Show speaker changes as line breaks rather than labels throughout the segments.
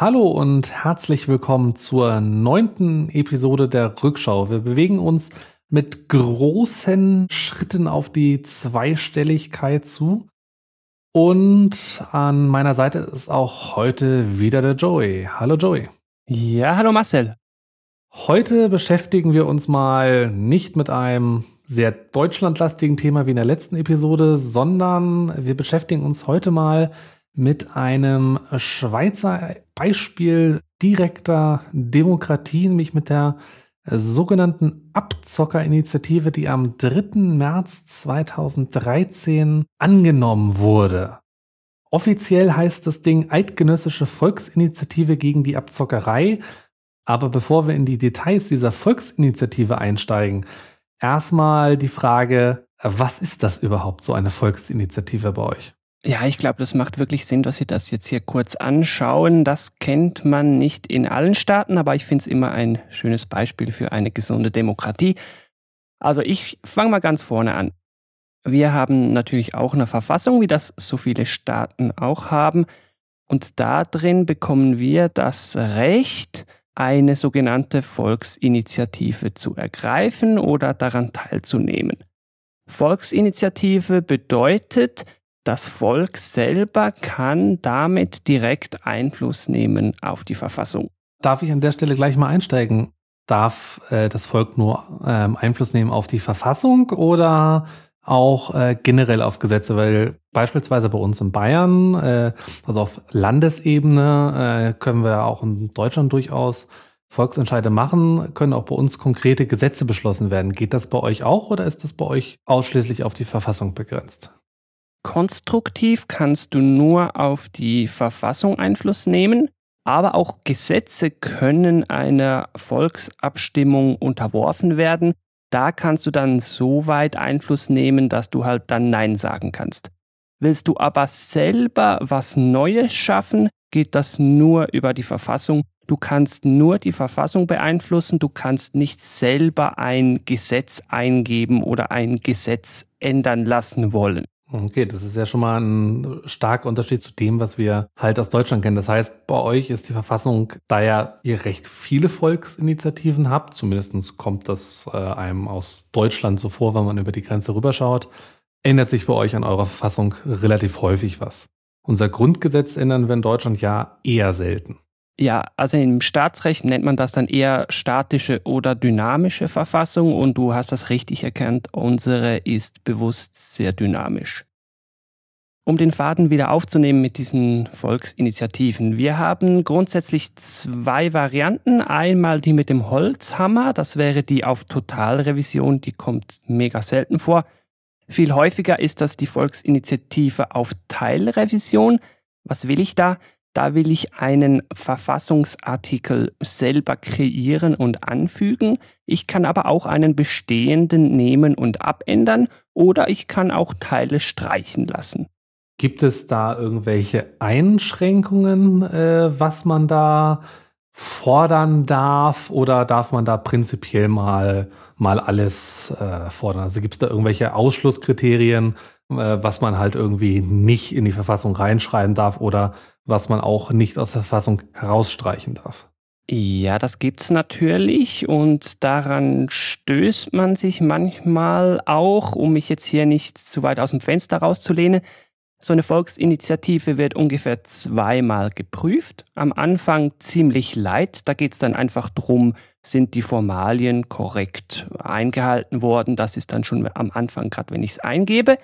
Hallo und herzlich willkommen zur neunten Episode der Rückschau. Wir bewegen uns mit großen Schritten auf die Zweistelligkeit zu. Und an meiner Seite ist auch heute wieder der Joey. Hallo Joey.
Ja, hallo Marcel.
Heute beschäftigen wir uns mal nicht mit einem sehr deutschlandlastigen Thema wie in der letzten Episode, sondern wir beschäftigen uns heute mal mit einem Schweizer Beispiel direkter Demokratie, nämlich mit der sogenannten Abzockerinitiative, die am 3. März 2013 angenommen wurde. Offiziell heißt das Ding Eidgenössische Volksinitiative gegen die Abzockerei. Aber bevor wir in die Details dieser Volksinitiative einsteigen, erstmal die Frage, was ist das überhaupt, so eine Volksinitiative bei euch?
Ja, ich glaube, das macht wirklich Sinn, dass wir das jetzt hier kurz anschauen. Das kennt man nicht in allen Staaten, aber ich finde es immer ein schönes Beispiel für eine gesunde Demokratie. Also ich fange mal ganz vorne an. Wir haben natürlich auch eine Verfassung, wie das so viele Staaten auch haben. Und da drin bekommen wir das Recht, eine sogenannte Volksinitiative zu ergreifen oder daran teilzunehmen. Volksinitiative bedeutet, das Volk selber kann damit direkt Einfluss nehmen auf die Verfassung.
Darf ich an der Stelle gleich mal einsteigen? Darf äh, das Volk nur ähm, Einfluss nehmen auf die Verfassung oder auch äh, generell auf Gesetze? Weil beispielsweise bei uns in Bayern, äh, also auf Landesebene, äh, können wir auch in Deutschland durchaus Volksentscheide machen, können auch bei uns konkrete Gesetze beschlossen werden. Geht das bei euch auch oder ist das bei euch ausschließlich auf die Verfassung begrenzt?
Konstruktiv kannst du nur auf die Verfassung Einfluss nehmen, aber auch Gesetze können einer Volksabstimmung unterworfen werden. Da kannst du dann so weit Einfluss nehmen, dass du halt dann Nein sagen kannst. Willst du aber selber was Neues schaffen, geht das nur über die Verfassung. Du kannst nur die Verfassung beeinflussen, du kannst nicht selber ein Gesetz eingeben oder ein Gesetz ändern lassen wollen.
Okay, das ist ja schon mal ein starker Unterschied zu dem, was wir halt aus Deutschland kennen. Das heißt, bei euch ist die Verfassung, da ja ihr recht viele Volksinitiativen habt, zumindest kommt das äh, einem aus Deutschland so vor, wenn man über die Grenze rüberschaut, ändert sich bei euch an eurer Verfassung relativ häufig was. Unser Grundgesetz ändern wir in Deutschland ja eher selten.
Ja, also im Staatsrecht nennt man das dann eher statische oder dynamische Verfassung und du hast das richtig erkannt, unsere ist bewusst sehr dynamisch. Um den Faden wieder aufzunehmen mit diesen Volksinitiativen. Wir haben grundsätzlich zwei Varianten. Einmal die mit dem Holzhammer, das wäre die auf Totalrevision, die kommt mega selten vor. Viel häufiger ist das die Volksinitiative auf Teilrevision. Was will ich da? Da will ich einen Verfassungsartikel selber kreieren und anfügen. Ich kann aber auch einen bestehenden nehmen und abändern oder ich kann auch Teile streichen lassen.
Gibt es da irgendwelche Einschränkungen, äh, was man da fordern darf oder darf man da prinzipiell mal, mal alles äh, fordern? Also gibt es da irgendwelche Ausschlusskriterien, was man halt irgendwie nicht in die Verfassung reinschreiben darf oder was man auch nicht aus der Verfassung herausstreichen darf.
Ja, das gibt's natürlich und daran stößt man sich manchmal auch, um mich jetzt hier nicht zu weit aus dem Fenster rauszulehnen. So eine Volksinitiative wird ungefähr zweimal geprüft. Am Anfang ziemlich leid. Da geht's dann einfach drum, sind die Formalien korrekt eingehalten worden. Das ist dann schon am Anfang, gerade wenn ich es eingebe.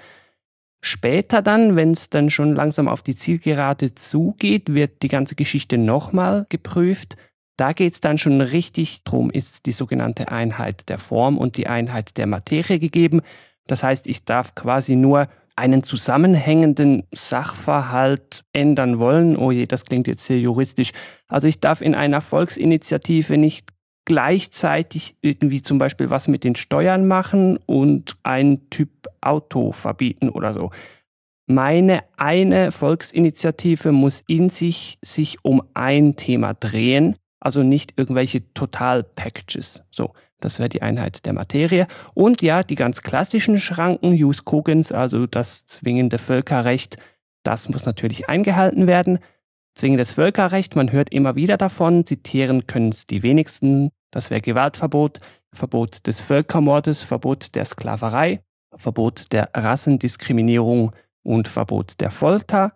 Später dann, wenn es dann schon langsam auf die Zielgerade zugeht, wird die ganze Geschichte nochmal geprüft. Da geht es dann schon richtig drum, ist die sogenannte Einheit der Form und die Einheit der Materie gegeben. Das heißt, ich darf quasi nur einen zusammenhängenden Sachverhalt ändern wollen. Oh je, das klingt jetzt sehr juristisch. Also ich darf in einer Volksinitiative nicht gleichzeitig irgendwie zum Beispiel was mit den Steuern machen und ein Typ Auto verbieten oder so. Meine eine Volksinitiative muss in sich sich um ein Thema drehen, also nicht irgendwelche Total-Packages. So, das wäre die Einheit der Materie. Und ja, die ganz klassischen Schranken, Jus Cogens, also das zwingende Völkerrecht, das muss natürlich eingehalten werden. Zwingendes Völkerrecht, man hört immer wieder davon, zitieren können es die wenigsten. Das wäre Gewaltverbot, Verbot des Völkermordes, Verbot der Sklaverei, Verbot der Rassendiskriminierung und Verbot der Folter.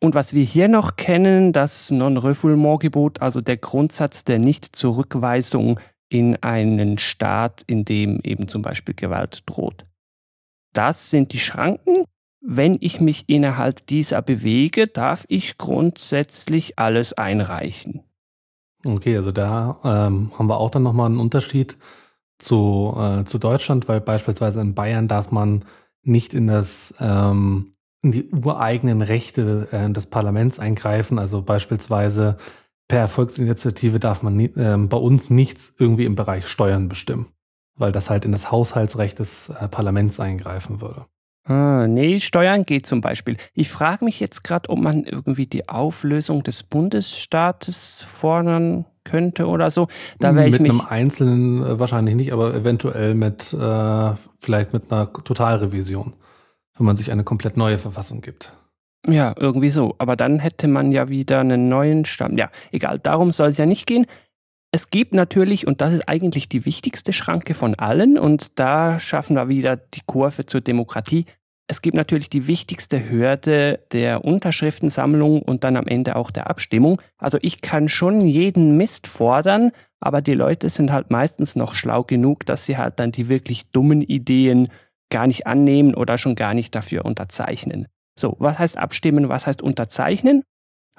Und was wir hier noch kennen, das Non-Refoulement-Gebot, also der Grundsatz der Nicht-Zurückweisung in einen Staat, in dem eben zum Beispiel Gewalt droht. Das sind die Schranken. Wenn ich mich innerhalb dieser bewege, darf ich grundsätzlich alles einreichen.
Okay, also da ähm, haben wir auch dann nochmal einen Unterschied zu, äh, zu Deutschland, weil beispielsweise in Bayern darf man nicht in das ähm, in die ureigenen Rechte äh, des Parlaments eingreifen. Also beispielsweise per Volksinitiative darf man nie, äh, bei uns nichts irgendwie im Bereich Steuern bestimmen, weil das halt in das Haushaltsrecht des äh, Parlaments eingreifen würde.
Ah, nee, Steuern geht zum Beispiel. Ich frage mich jetzt gerade, ob man irgendwie die Auflösung des Bundesstaates fordern könnte oder so.
Da wäre ich mit einem Einzelnen äh, wahrscheinlich nicht, aber eventuell mit äh, vielleicht mit einer Totalrevision, wenn man sich eine komplett neue Verfassung gibt.
Ja, irgendwie so. Aber dann hätte man ja wieder einen neuen Stamm. Ja, egal, darum soll es ja nicht gehen. Es gibt natürlich, und das ist eigentlich die wichtigste Schranke von allen, und da schaffen wir wieder die Kurve zur Demokratie. Es gibt natürlich die wichtigste Hürde der Unterschriftensammlung und dann am Ende auch der Abstimmung. Also ich kann schon jeden Mist fordern, aber die Leute sind halt meistens noch schlau genug, dass sie halt dann die wirklich dummen Ideen gar nicht annehmen oder schon gar nicht dafür unterzeichnen. So, was heißt abstimmen, was heißt unterzeichnen?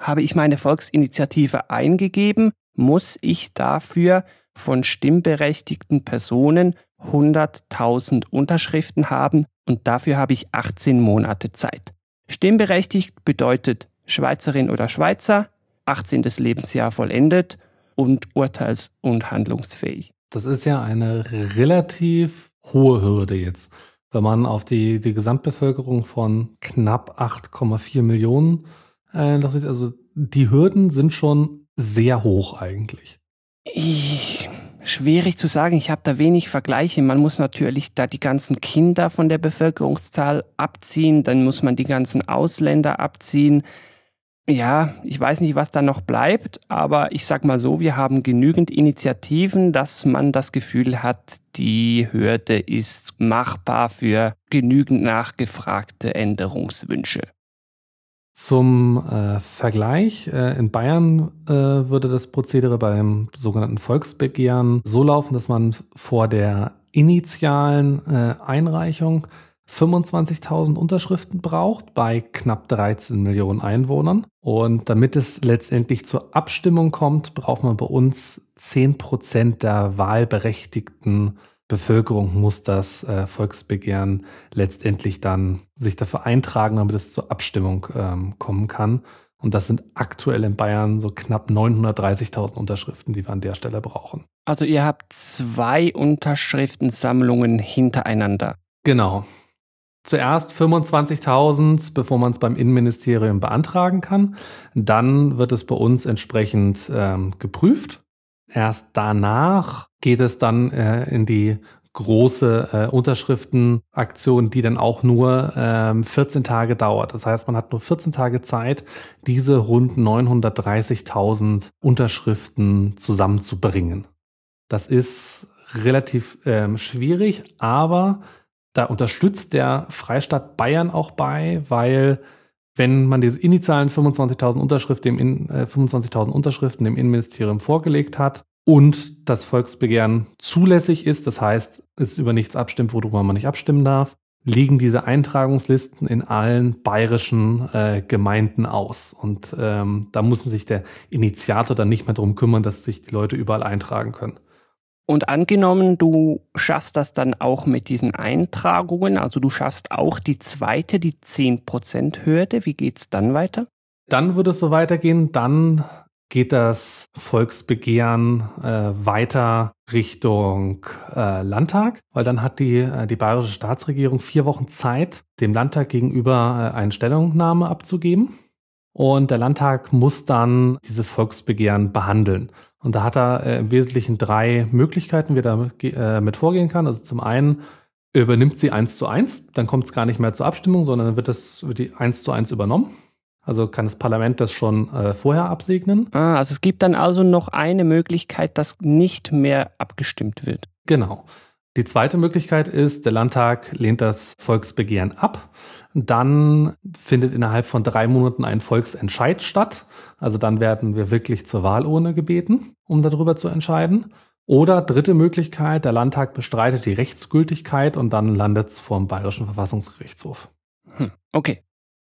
Habe ich meine Volksinitiative eingegeben, muss ich dafür von stimmberechtigten Personen 100.000 Unterschriften haben und dafür habe ich 18 Monate Zeit. Stimmberechtigt bedeutet Schweizerin oder Schweizer, 18. Lebensjahr vollendet und urteils- und handlungsfähig.
Das ist ja eine relativ hohe Hürde jetzt wenn man auf die, die Gesamtbevölkerung von knapp 8,4 Millionen äh. Also die Hürden sind schon sehr hoch eigentlich.
Ich, schwierig zu sagen, ich habe da wenig Vergleiche. Man muss natürlich da die ganzen Kinder von der Bevölkerungszahl abziehen, dann muss man die ganzen Ausländer abziehen ja, ich weiß nicht, was da noch bleibt, aber ich sag mal so, wir haben genügend Initiativen, dass man das Gefühl hat, die Hürde ist machbar für genügend nachgefragte Änderungswünsche.
Zum äh, Vergleich, äh, in Bayern äh, würde das Prozedere beim sogenannten Volksbegehren so laufen, dass man vor der initialen äh, Einreichung 25.000 Unterschriften braucht bei knapp 13 Millionen Einwohnern. Und damit es letztendlich zur Abstimmung kommt, braucht man bei uns 10 Prozent der wahlberechtigten Bevölkerung muss das äh, Volksbegehren letztendlich dann sich dafür eintragen, damit es zur Abstimmung ähm, kommen kann. Und das sind aktuell in Bayern so knapp 930.000 Unterschriften, die wir an der Stelle brauchen.
Also ihr habt zwei Unterschriftensammlungen hintereinander.
Genau zuerst 25.000, bevor man es beim Innenministerium beantragen kann. Dann wird es bei uns entsprechend ähm, geprüft. Erst danach geht es dann äh, in die große äh, Unterschriftenaktion, die dann auch nur ähm, 14 Tage dauert. Das heißt, man hat nur 14 Tage Zeit, diese rund 930.000 Unterschriften zusammenzubringen. Das ist relativ ähm, schwierig, aber da unterstützt der Freistaat Bayern auch bei, weil wenn man diese initialen 25.000 Unterschriften, dem äh, 25.000 Unterschriften dem Innenministerium vorgelegt hat und das Volksbegehren zulässig ist, das heißt, es über nichts abstimmt, worüber man nicht abstimmen darf, liegen diese Eintragungslisten in allen bayerischen äh, Gemeinden aus. Und ähm, da muss sich der Initiator dann nicht mehr darum kümmern, dass sich die Leute überall eintragen können.
Und angenommen, du schaffst das dann auch mit diesen Eintragungen, also du schaffst auch die zweite, die 10%-Hürde, wie geht's dann weiter?
Dann würde es so weitergehen, dann geht das Volksbegehren äh, weiter Richtung äh, Landtag, weil dann hat die, äh, die bayerische Staatsregierung vier Wochen Zeit, dem Landtag gegenüber äh, eine Stellungnahme abzugeben. Und der Landtag muss dann dieses Volksbegehren behandeln. Und da hat er äh, im Wesentlichen drei Möglichkeiten, wie er damit äh, vorgehen kann. Also zum einen übernimmt sie eins zu eins, dann kommt es gar nicht mehr zur Abstimmung, sondern dann wird das wird die eins zu eins übernommen. Also kann das Parlament das schon äh, vorher absegnen.
Ah, also es gibt dann also noch eine Möglichkeit, dass nicht mehr abgestimmt wird.
Genau. Die zweite Möglichkeit ist, der Landtag lehnt das Volksbegehren ab. Dann findet innerhalb von drei Monaten ein Volksentscheid statt. Also dann werden wir wirklich zur Wahlurne gebeten, um darüber zu entscheiden. Oder dritte Möglichkeit, der Landtag bestreitet die Rechtsgültigkeit und dann landet es vor dem Bayerischen Verfassungsgerichtshof.
Hm, okay.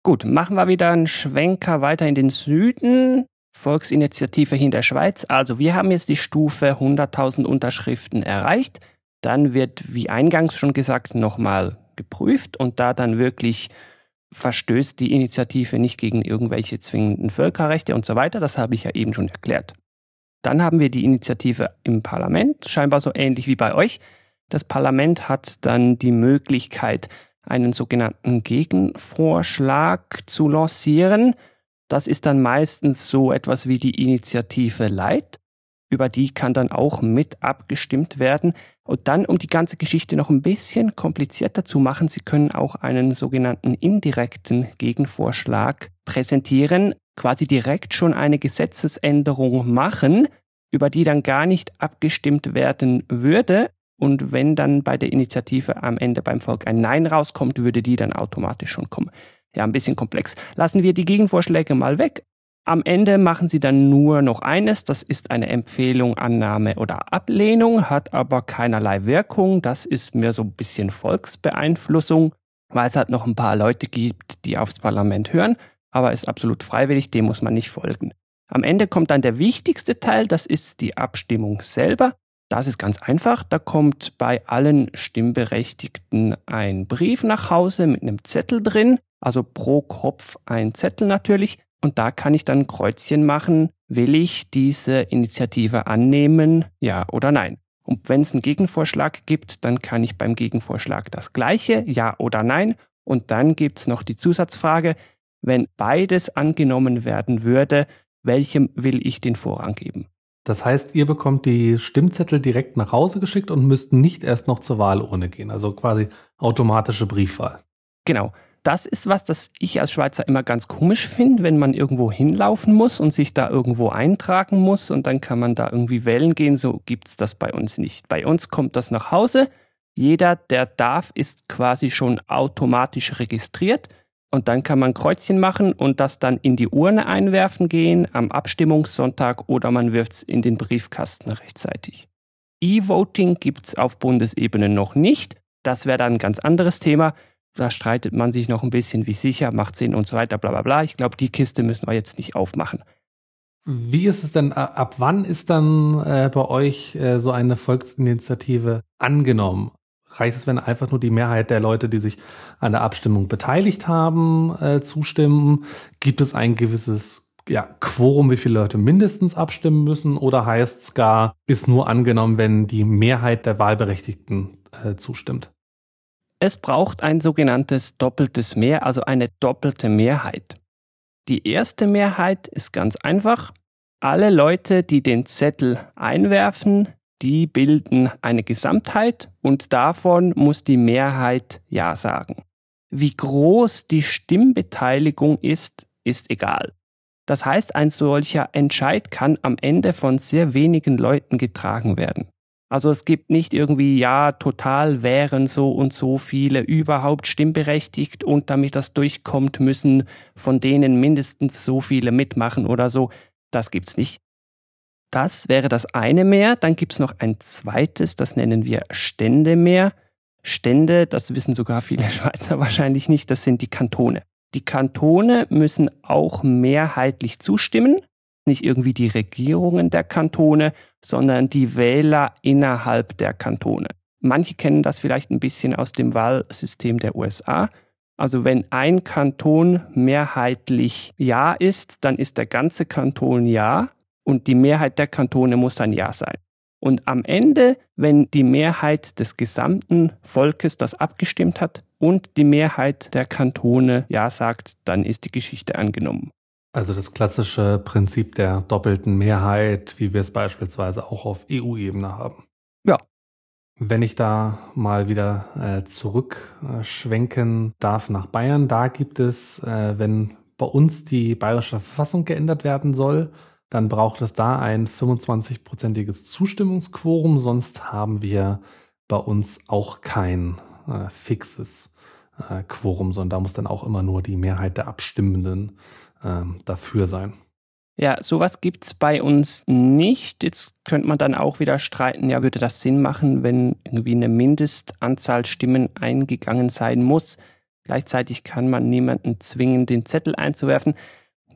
Gut, machen wir wieder einen Schwenker weiter in den Süden. Volksinitiative hier in der Schweiz. Also wir haben jetzt die Stufe 100.000 Unterschriften erreicht. Dann wird, wie eingangs schon gesagt, nochmal geprüft und da dann wirklich verstößt die Initiative nicht gegen irgendwelche zwingenden Völkerrechte und so weiter, das habe ich ja eben schon erklärt. Dann haben wir die Initiative im Parlament, scheinbar so ähnlich wie bei euch. Das Parlament hat dann die Möglichkeit, einen sogenannten Gegenvorschlag zu lancieren. Das ist dann meistens so etwas wie die Initiative Light. Über die kann dann auch mit abgestimmt werden. Und dann, um die ganze Geschichte noch ein bisschen komplizierter zu machen, Sie können auch einen sogenannten indirekten Gegenvorschlag präsentieren, quasi direkt schon eine Gesetzesänderung machen, über die dann gar nicht abgestimmt werden würde. Und wenn dann bei der Initiative am Ende beim Volk ein Nein rauskommt, würde die dann automatisch schon kommen. Ja, ein bisschen komplex. Lassen wir die Gegenvorschläge mal weg. Am Ende machen Sie dann nur noch eines, das ist eine Empfehlung, Annahme oder Ablehnung, hat aber keinerlei Wirkung. Das ist mir so ein bisschen Volksbeeinflussung, weil es halt noch ein paar Leute gibt, die aufs Parlament hören, aber ist absolut freiwillig, dem muss man nicht folgen. Am Ende kommt dann der wichtigste Teil, das ist die Abstimmung selber. Das ist ganz einfach, da kommt bei allen Stimmberechtigten ein Brief nach Hause mit einem Zettel drin, also pro Kopf ein Zettel natürlich. Und da kann ich dann ein Kreuzchen machen, will ich diese Initiative annehmen, ja oder nein. Und wenn es einen Gegenvorschlag gibt, dann kann ich beim Gegenvorschlag das gleiche, ja oder nein. Und dann gibt es noch die Zusatzfrage, wenn beides angenommen werden würde, welchem will ich den Vorrang geben?
Das heißt, ihr bekommt die Stimmzettel direkt nach Hause geschickt und müsst nicht erst noch zur Wahlurne gehen, also quasi automatische Briefwahl.
Genau das ist was, das ich als Schweizer immer ganz komisch finde, wenn man irgendwo hinlaufen muss und sich da irgendwo eintragen muss und dann kann man da irgendwie wählen gehen. So gibt es das bei uns nicht. Bei uns kommt das nach Hause. Jeder, der darf, ist quasi schon automatisch registriert. Und dann kann man Kreuzchen machen und das dann in die Urne einwerfen gehen am Abstimmungssonntag oder man wirft es in den Briefkasten rechtzeitig. E-Voting gibt es auf Bundesebene noch nicht. Das wäre dann ein ganz anderes Thema. Da streitet man sich noch ein bisschen, wie sicher, macht Sinn und so weiter, bla bla bla. Ich glaube, die Kiste müssen wir jetzt nicht aufmachen.
Wie ist es denn, ab wann ist dann äh, bei euch äh, so eine Volksinitiative angenommen? Reicht es, wenn einfach nur die Mehrheit der Leute, die sich an der Abstimmung beteiligt haben, äh, zustimmen? Gibt es ein gewisses ja, Quorum, wie viele Leute mindestens abstimmen müssen? Oder heißt es gar, ist nur angenommen, wenn die Mehrheit der Wahlberechtigten äh, zustimmt?
Es braucht ein sogenanntes doppeltes Mehr, also eine doppelte Mehrheit. Die erste Mehrheit ist ganz einfach. Alle Leute, die den Zettel einwerfen, die bilden eine Gesamtheit und davon muss die Mehrheit Ja sagen. Wie groß die Stimmbeteiligung ist, ist egal. Das heißt, ein solcher Entscheid kann am Ende von sehr wenigen Leuten getragen werden. Also es gibt nicht irgendwie, ja, total wären so und so viele überhaupt stimmberechtigt und damit das durchkommt, müssen von denen mindestens so viele mitmachen oder so. Das gibt's nicht. Das wäre das eine Mehr. Dann gibt's noch ein zweites, das nennen wir Ständemehr. Stände, das wissen sogar viele Schweizer wahrscheinlich nicht, das sind die Kantone. Die Kantone müssen auch mehrheitlich zustimmen nicht irgendwie die Regierungen der Kantone, sondern die Wähler innerhalb der Kantone. Manche kennen das vielleicht ein bisschen aus dem Wahlsystem der USA. Also wenn ein Kanton mehrheitlich Ja ist, dann ist der ganze Kanton Ja und die Mehrheit der Kantone muss dann Ja sein. Und am Ende, wenn die Mehrheit des gesamten Volkes das abgestimmt hat und die Mehrheit der Kantone Ja sagt, dann ist die Geschichte angenommen.
Also das klassische Prinzip der doppelten Mehrheit, wie wir es beispielsweise auch auf EU-Ebene haben.
Ja.
Wenn ich da mal wieder äh, zurückschwenken darf nach Bayern, da gibt es, äh, wenn bei uns die bayerische Verfassung geändert werden soll, dann braucht es da ein 25-prozentiges Zustimmungsquorum, sonst haben wir bei uns auch kein äh, fixes äh, Quorum, sondern da muss dann auch immer nur die Mehrheit der Abstimmenden äh, dafür sein.
Ja, sowas gibt es bei uns nicht. Jetzt könnte man dann auch wieder streiten, ja, würde das Sinn machen, wenn irgendwie eine Mindestanzahl Stimmen eingegangen sein muss. Gleichzeitig kann man niemanden zwingen, den Zettel einzuwerfen.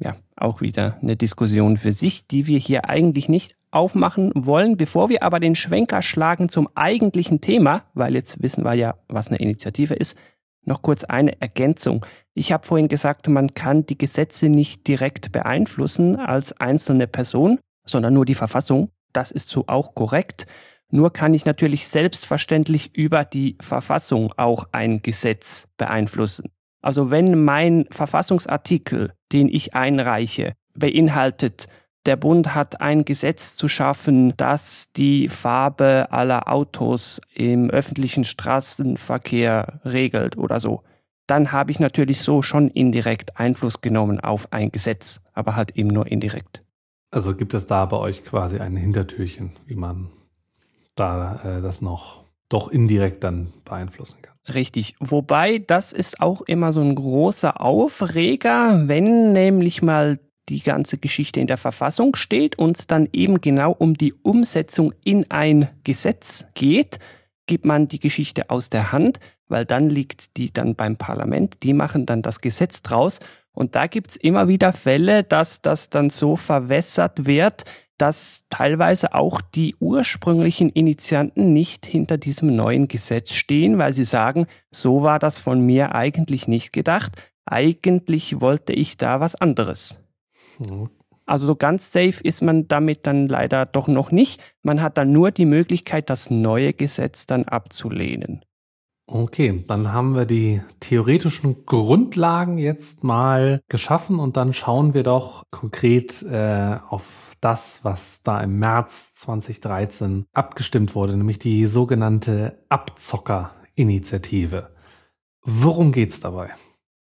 Ja, auch wieder eine Diskussion für sich, die wir hier eigentlich nicht aufmachen wollen. Bevor wir aber den Schwenker schlagen zum eigentlichen Thema, weil jetzt wissen wir ja, was eine Initiative ist, noch kurz eine Ergänzung. Ich habe vorhin gesagt, man kann die Gesetze nicht direkt beeinflussen als einzelne Person, sondern nur die Verfassung. Das ist so auch korrekt. Nur kann ich natürlich selbstverständlich über die Verfassung auch ein Gesetz beeinflussen. Also wenn mein Verfassungsartikel, den ich einreiche, beinhaltet, der Bund hat ein Gesetz zu schaffen, das die Farbe aller Autos im öffentlichen Straßenverkehr regelt oder so. Dann habe ich natürlich so schon indirekt Einfluss genommen auf ein Gesetz, aber halt eben nur indirekt.
Also gibt es da bei euch quasi ein Hintertürchen, wie man da äh, das noch doch indirekt dann beeinflussen kann.
Richtig. Wobei, das ist auch immer so ein großer Aufreger, wenn nämlich mal die ganze Geschichte in der Verfassung steht und es dann eben genau um die Umsetzung in ein Gesetz geht, gibt man die Geschichte aus der Hand, weil dann liegt die dann beim Parlament, die machen dann das Gesetz draus und da gibt's immer wieder Fälle, dass das dann so verwässert wird, dass teilweise auch die ursprünglichen Initianten nicht hinter diesem neuen Gesetz stehen, weil sie sagen, so war das von mir eigentlich nicht gedacht, eigentlich wollte ich da was anderes. Also so ganz safe ist man damit dann leider doch noch nicht. Man hat dann nur die Möglichkeit, das neue Gesetz dann abzulehnen.
Okay, dann haben wir die theoretischen Grundlagen jetzt mal geschaffen und dann schauen wir doch konkret äh, auf das, was da im März 2013 abgestimmt wurde, nämlich die sogenannte Abzockerinitiative. Worum geht's dabei?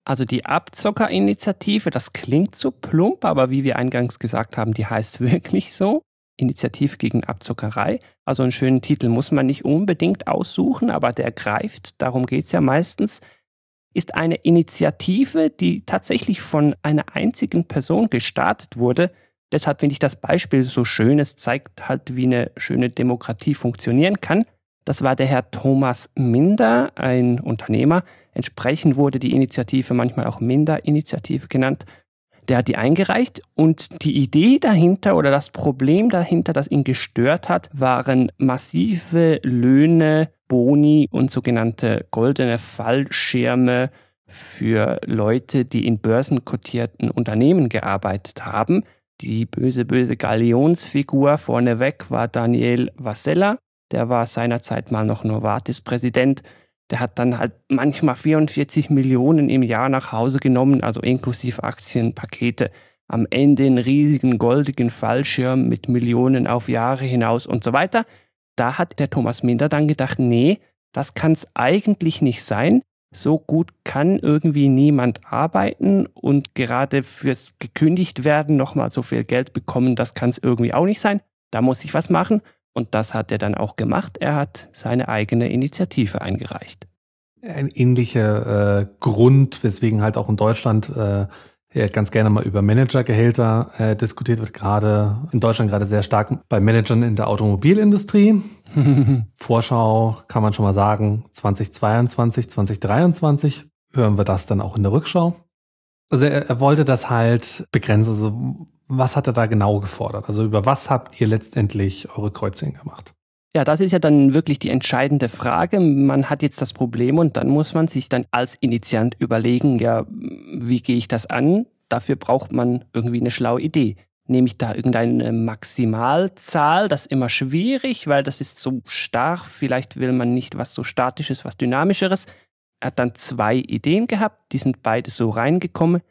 Also die Abzockerinitiative, das klingt so plump, aber wie wir eingangs gesagt haben, die heißt wirklich so. Initiative gegen Abzockerei. Also einen schönen Titel muss man nicht unbedingt aussuchen, aber der greift, darum geht es ja meistens, ist eine Initiative, die tatsächlich von einer einzigen Person gestartet wurde. Deshalb finde ich das Beispiel so schön. Es zeigt halt, wie eine schöne Demokratie funktionieren kann. Das war der Herr Thomas Minder, ein Unternehmer. Entsprechend wurde die Initiative manchmal auch Minder-Initiative genannt. Der hat die eingereicht und die Idee dahinter oder das Problem dahinter, das ihn gestört hat, waren massive Löhne, Boni und sogenannte goldene Fallschirme für Leute, die in börsenkotierten Unternehmen gearbeitet haben. Die böse, böse Galionsfigur vorneweg war Daniel Vasella. Der war seinerzeit mal noch Novartis-Präsident. Der hat dann halt manchmal 44 Millionen im Jahr nach Hause genommen, also inklusive Aktienpakete. Am Ende einen riesigen goldigen Fallschirm mit Millionen auf Jahre hinaus und so weiter. Da hat der Thomas Minder dann gedacht, nee, das kann es eigentlich nicht sein. So gut kann irgendwie niemand arbeiten und gerade fürs gekündigt werden nochmal so viel Geld bekommen, das kann es irgendwie auch nicht sein. Da muss ich was machen. Und das hat er dann auch gemacht. Er hat seine eigene Initiative eingereicht.
Ein ähnlicher äh, Grund, weswegen halt auch in Deutschland äh, ganz gerne mal über Managergehälter äh, diskutiert wird, gerade in Deutschland gerade sehr stark bei Managern in der Automobilindustrie. Vorschau kann man schon mal sagen, 2022, 2023 hören wir das dann auch in der Rückschau. Also er, er wollte das halt begrenzen. Also was hat er da genau gefordert? Also über was habt ihr letztendlich eure Kreuzchen gemacht?
Ja, das ist ja dann wirklich die entscheidende Frage. Man hat jetzt das Problem und dann muss man sich dann als Initiant überlegen, ja, wie gehe ich das an? Dafür braucht man irgendwie eine schlaue Idee. Nehme ich da irgendeine Maximalzahl? Das ist immer schwierig, weil das ist so starr. Vielleicht will man nicht was so Statisches, was Dynamischeres. Er hat dann zwei Ideen gehabt, die sind beide so reingekommen.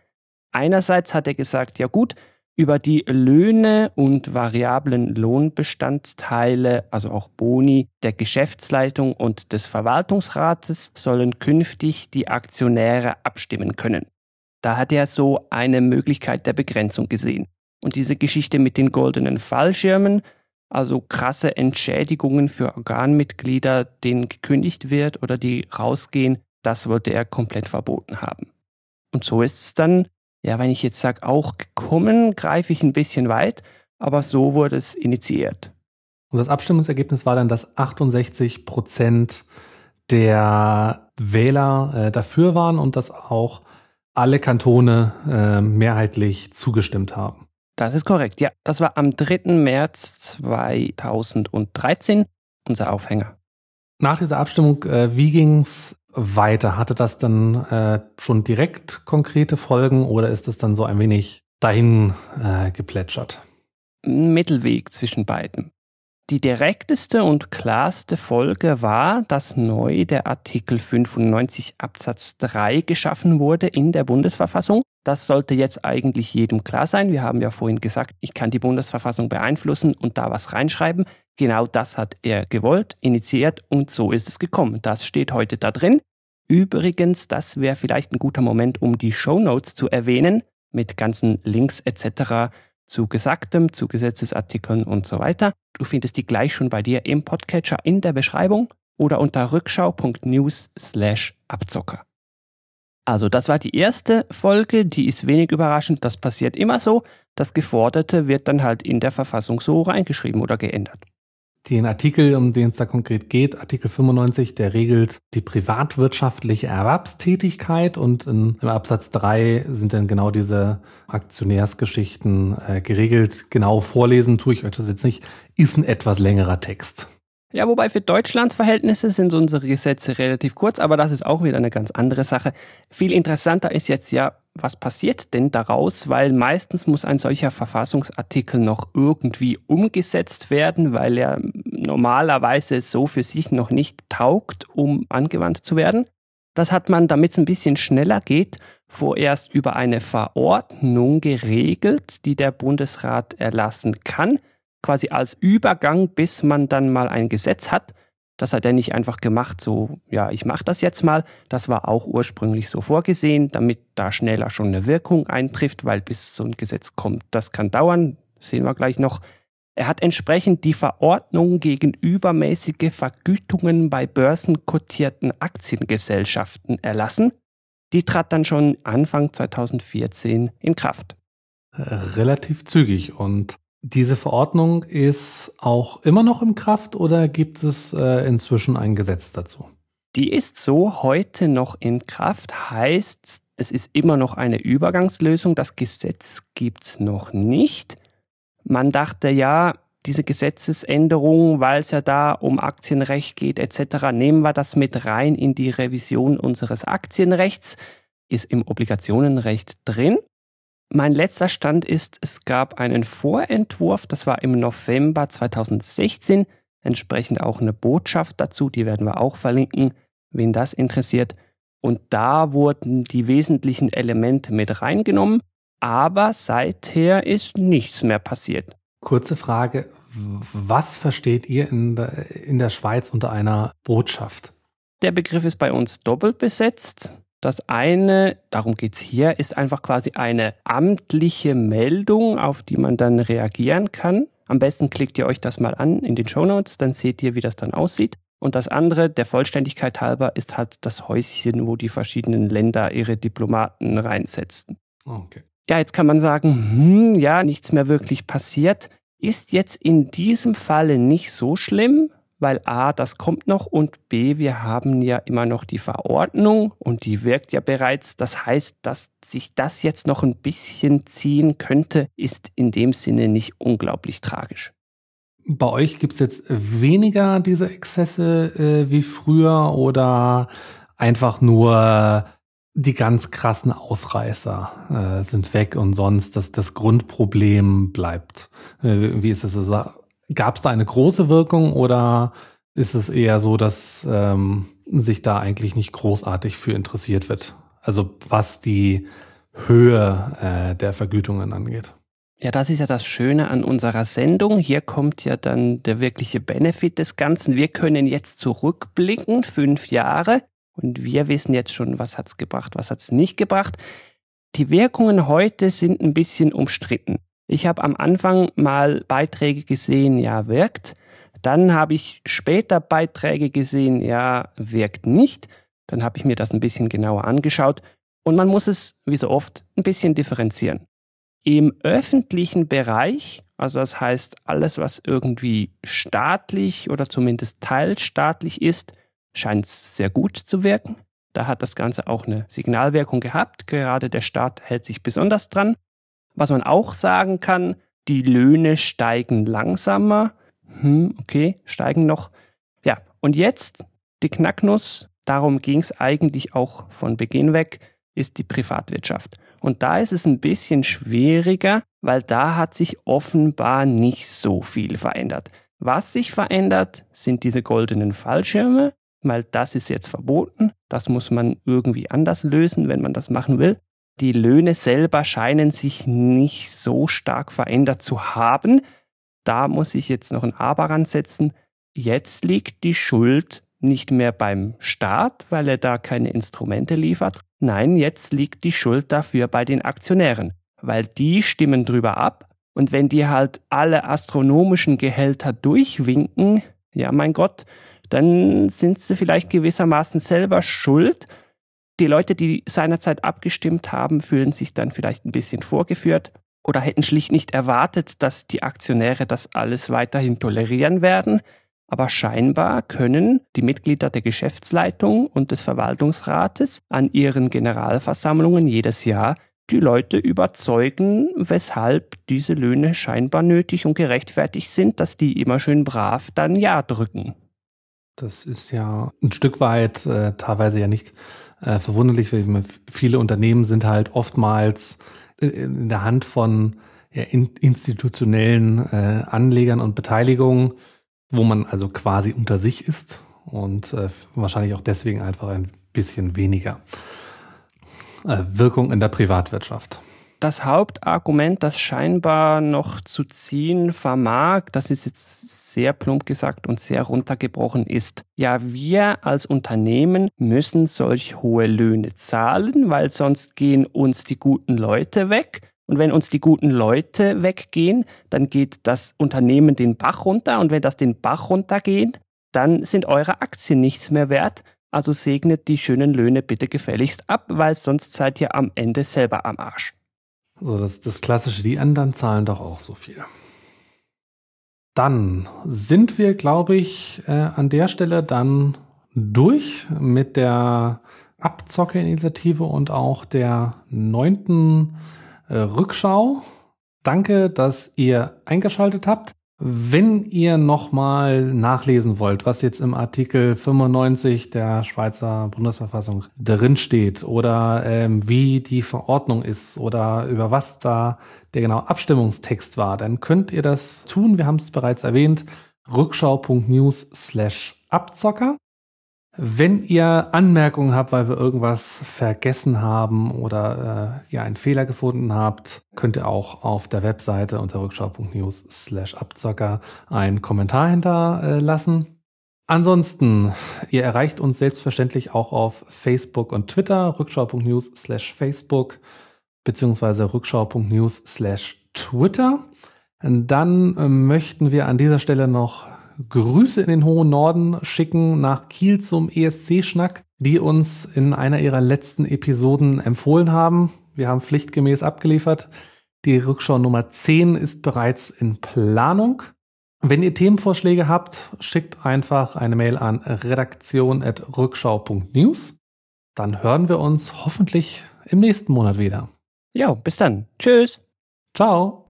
Einerseits hat er gesagt, ja gut, über die Löhne und variablen Lohnbestandteile, also auch Boni der Geschäftsleitung und des Verwaltungsrates sollen künftig die Aktionäre abstimmen können. Da hat er so eine Möglichkeit der Begrenzung gesehen. Und diese Geschichte mit den goldenen Fallschirmen, also krasse Entschädigungen für Organmitglieder, denen gekündigt wird oder die rausgehen, das wollte er komplett verboten haben. Und so ist es dann, ja, wenn ich jetzt sage, auch gekommen, greife ich ein bisschen weit, aber so wurde es initiiert.
Und das Abstimmungsergebnis war dann, dass 68 Prozent der Wähler äh, dafür waren und dass auch alle Kantone äh, mehrheitlich zugestimmt haben.
Das ist korrekt, ja. Das war am 3. März 2013 unser Aufhänger.
Nach dieser Abstimmung, äh, wie ging es weiter? Hatte das dann äh, schon direkt konkrete Folgen oder ist es dann so ein wenig dahin äh, geplätschert?
Mittelweg zwischen beiden. Die direkteste und klarste Folge war, dass neu der Artikel 95 Absatz 3 geschaffen wurde in der Bundesverfassung. Das sollte jetzt eigentlich jedem klar sein. Wir haben ja vorhin gesagt, ich kann die Bundesverfassung beeinflussen und da was reinschreiben. Genau das hat er gewollt, initiiert und so ist es gekommen. Das steht heute da drin. Übrigens, das wäre vielleicht ein guter Moment, um die Show Notes zu erwähnen, mit ganzen Links etc zu Gesagtem, zu Gesetzesartikeln und so weiter. Du findest die gleich schon bei dir im Podcatcher in der Beschreibung oder unter rückschau.news slash Abzocker. Also das war die erste Folge, die ist wenig überraschend, das passiert immer so. Das Geforderte wird dann halt in der Verfassung so reingeschrieben oder geändert
den Artikel, um den es da konkret geht, Artikel 95, der regelt die privatwirtschaftliche Erwerbstätigkeit und in, im Absatz 3 sind dann genau diese Aktionärsgeschichten äh, geregelt. Genau vorlesen tue ich euch das jetzt nicht, ist ein etwas längerer Text.
Ja, wobei für Deutschlands Verhältnisse sind unsere Gesetze relativ kurz, aber das ist auch wieder eine ganz andere Sache. Viel interessanter ist jetzt ja, was passiert denn daraus? Weil meistens muss ein solcher Verfassungsartikel noch irgendwie umgesetzt werden, weil er normalerweise so für sich noch nicht taugt, um angewandt zu werden. Das hat man, damit es ein bisschen schneller geht, vorerst über eine Verordnung geregelt, die der Bundesrat erlassen kann quasi als Übergang, bis man dann mal ein Gesetz hat. Das hat er nicht einfach gemacht, so, ja, ich mache das jetzt mal. Das war auch ursprünglich so vorgesehen, damit da schneller schon eine Wirkung eintrifft, weil bis so ein Gesetz kommt, das kann dauern, sehen wir gleich noch. Er hat entsprechend die Verordnung gegen übermäßige Vergütungen bei börsenkotierten Aktiengesellschaften erlassen. Die trat dann schon Anfang 2014 in Kraft.
Relativ zügig und diese Verordnung ist auch immer noch in Kraft oder gibt es äh, inzwischen ein Gesetz dazu?
Die ist so heute noch in Kraft, heißt, es ist immer noch eine Übergangslösung. Das Gesetz gibt es noch nicht. Man dachte ja, diese Gesetzesänderung, weil es ja da um Aktienrecht geht etc., nehmen wir das mit rein in die Revision unseres Aktienrechts, ist im Obligationenrecht drin. Mein letzter Stand ist, es gab einen Vorentwurf, das war im November 2016, entsprechend auch eine Botschaft dazu, die werden wir auch verlinken, wen das interessiert. Und da wurden die wesentlichen Elemente mit reingenommen, aber seither ist nichts mehr passiert.
Kurze Frage, was versteht ihr in der, in der Schweiz unter einer Botschaft?
Der Begriff ist bei uns doppelt besetzt. Das eine, darum geht es hier, ist einfach quasi eine amtliche Meldung, auf die man dann reagieren kann. Am besten klickt ihr euch das mal an in den Show Notes, dann seht ihr, wie das dann aussieht. Und das andere, der Vollständigkeit halber, ist halt das Häuschen, wo die verschiedenen Länder ihre Diplomaten reinsetzen. Okay. Ja, jetzt kann man sagen, hm, ja, nichts mehr wirklich passiert. Ist jetzt in diesem Falle nicht so schlimm, weil A, das kommt noch und B, wir haben ja immer noch die Verordnung und die wirkt ja bereits. Das heißt, dass sich das jetzt noch ein bisschen ziehen könnte, ist in dem Sinne nicht unglaublich tragisch.
Bei euch gibt es jetzt weniger diese Exzesse äh, wie früher oder einfach nur die ganz krassen Ausreißer äh, sind weg und sonst das, das Grundproblem bleibt. Äh, wie ist das? Gab es da eine große Wirkung oder ist es eher so, dass ähm, sich da eigentlich nicht großartig für interessiert wird? Also was die Höhe äh, der Vergütungen angeht.
Ja, das ist ja das Schöne an unserer Sendung. Hier kommt ja dann der wirkliche Benefit des Ganzen. Wir können jetzt zurückblicken, fünf Jahre, und wir wissen jetzt schon, was hat's gebracht, was hat's nicht gebracht. Die Wirkungen heute sind ein bisschen umstritten. Ich habe am Anfang mal Beiträge gesehen, ja, wirkt. Dann habe ich später Beiträge gesehen, ja, wirkt nicht. Dann habe ich mir das ein bisschen genauer angeschaut und man muss es, wie so oft, ein bisschen differenzieren. Im öffentlichen Bereich, also das heißt alles, was irgendwie staatlich oder zumindest teilstaatlich ist, scheint es sehr gut zu wirken. Da hat das Ganze auch eine Signalwirkung gehabt. Gerade der Staat hält sich besonders dran. Was man auch sagen kann, die Löhne steigen langsamer. Hm, okay, steigen noch. Ja, und jetzt die Knacknuss, darum ging es eigentlich auch von Beginn weg, ist die Privatwirtschaft. Und da ist es ein bisschen schwieriger, weil da hat sich offenbar nicht so viel verändert. Was sich verändert, sind diese goldenen Fallschirme, weil das ist jetzt verboten. Das muss man irgendwie anders lösen, wenn man das machen will. Die Löhne selber scheinen sich nicht so stark verändert zu haben. Da muss ich jetzt noch ein Aber ransetzen. Jetzt liegt die Schuld nicht mehr beim Staat, weil er da keine Instrumente liefert. Nein, jetzt liegt die Schuld dafür bei den Aktionären, weil die stimmen drüber ab. Und wenn die halt alle astronomischen Gehälter durchwinken, ja mein Gott, dann sind sie vielleicht gewissermaßen selber schuld, die Leute, die seinerzeit abgestimmt haben, fühlen sich dann vielleicht ein bisschen vorgeführt oder hätten schlicht nicht erwartet, dass die Aktionäre das alles weiterhin tolerieren werden. Aber scheinbar können die Mitglieder der Geschäftsleitung und des Verwaltungsrates an ihren Generalversammlungen jedes Jahr die Leute überzeugen, weshalb diese Löhne scheinbar nötig und gerechtfertigt sind, dass die immer schön brav dann Ja drücken.
Das ist ja ein Stück weit äh, teilweise ja nicht äh, verwunderlich, weil viele Unternehmen sind halt oftmals in der Hand von ja, in, institutionellen äh, Anlegern und Beteiligungen, wo man also quasi unter sich ist und äh, wahrscheinlich auch deswegen einfach ein bisschen weniger äh, Wirkung in der Privatwirtschaft
das Hauptargument, das scheinbar noch zu ziehen vermag, das ist jetzt sehr plump gesagt und sehr runtergebrochen ist, ja, wir als Unternehmen müssen solch hohe Löhne zahlen, weil sonst gehen uns die guten Leute weg. Und wenn uns die guten Leute weggehen, dann geht das Unternehmen den Bach runter. Und wenn das den Bach runtergeht, dann sind eure Aktien nichts mehr wert. Also segnet die schönen Löhne bitte gefälligst ab, weil sonst seid ihr am Ende selber am Arsch.
So, das, das Klassische, die anderen zahlen doch auch so viel. Dann sind wir, glaube ich, äh, an der Stelle dann durch mit der Abzockerinitiative und auch der neunten äh, Rückschau. Danke, dass ihr eingeschaltet habt. Wenn ihr nochmal nachlesen wollt, was jetzt im Artikel 95 der Schweizer Bundesverfassung drin steht oder ähm, wie die Verordnung ist oder über was da der genaue Abstimmungstext war, dann könnt ihr das tun. Wir haben es bereits erwähnt. Rückschau.news slash Abzocker. Wenn ihr Anmerkungen habt, weil wir irgendwas vergessen haben oder äh, ihr einen Fehler gefunden habt, könnt ihr auch auf der Webseite unter rückschau.news slash Abzocker einen Kommentar hinterlassen. Ansonsten, ihr erreicht uns selbstverständlich auch auf Facebook und Twitter, rückschau.news slash Facebook, beziehungsweise rückschau.news slash Twitter. Dann möchten wir an dieser Stelle noch Grüße in den hohen Norden schicken nach Kiel zum ESC-Schnack, die uns in einer ihrer letzten Episoden empfohlen haben. Wir haben pflichtgemäß abgeliefert. Die Rückschau Nummer 10 ist bereits in Planung. Wenn ihr Themenvorschläge habt, schickt einfach eine Mail an redaktion.rückschau.news. Dann hören wir uns hoffentlich im nächsten Monat wieder.
Ja, bis dann. Tschüss.
Ciao.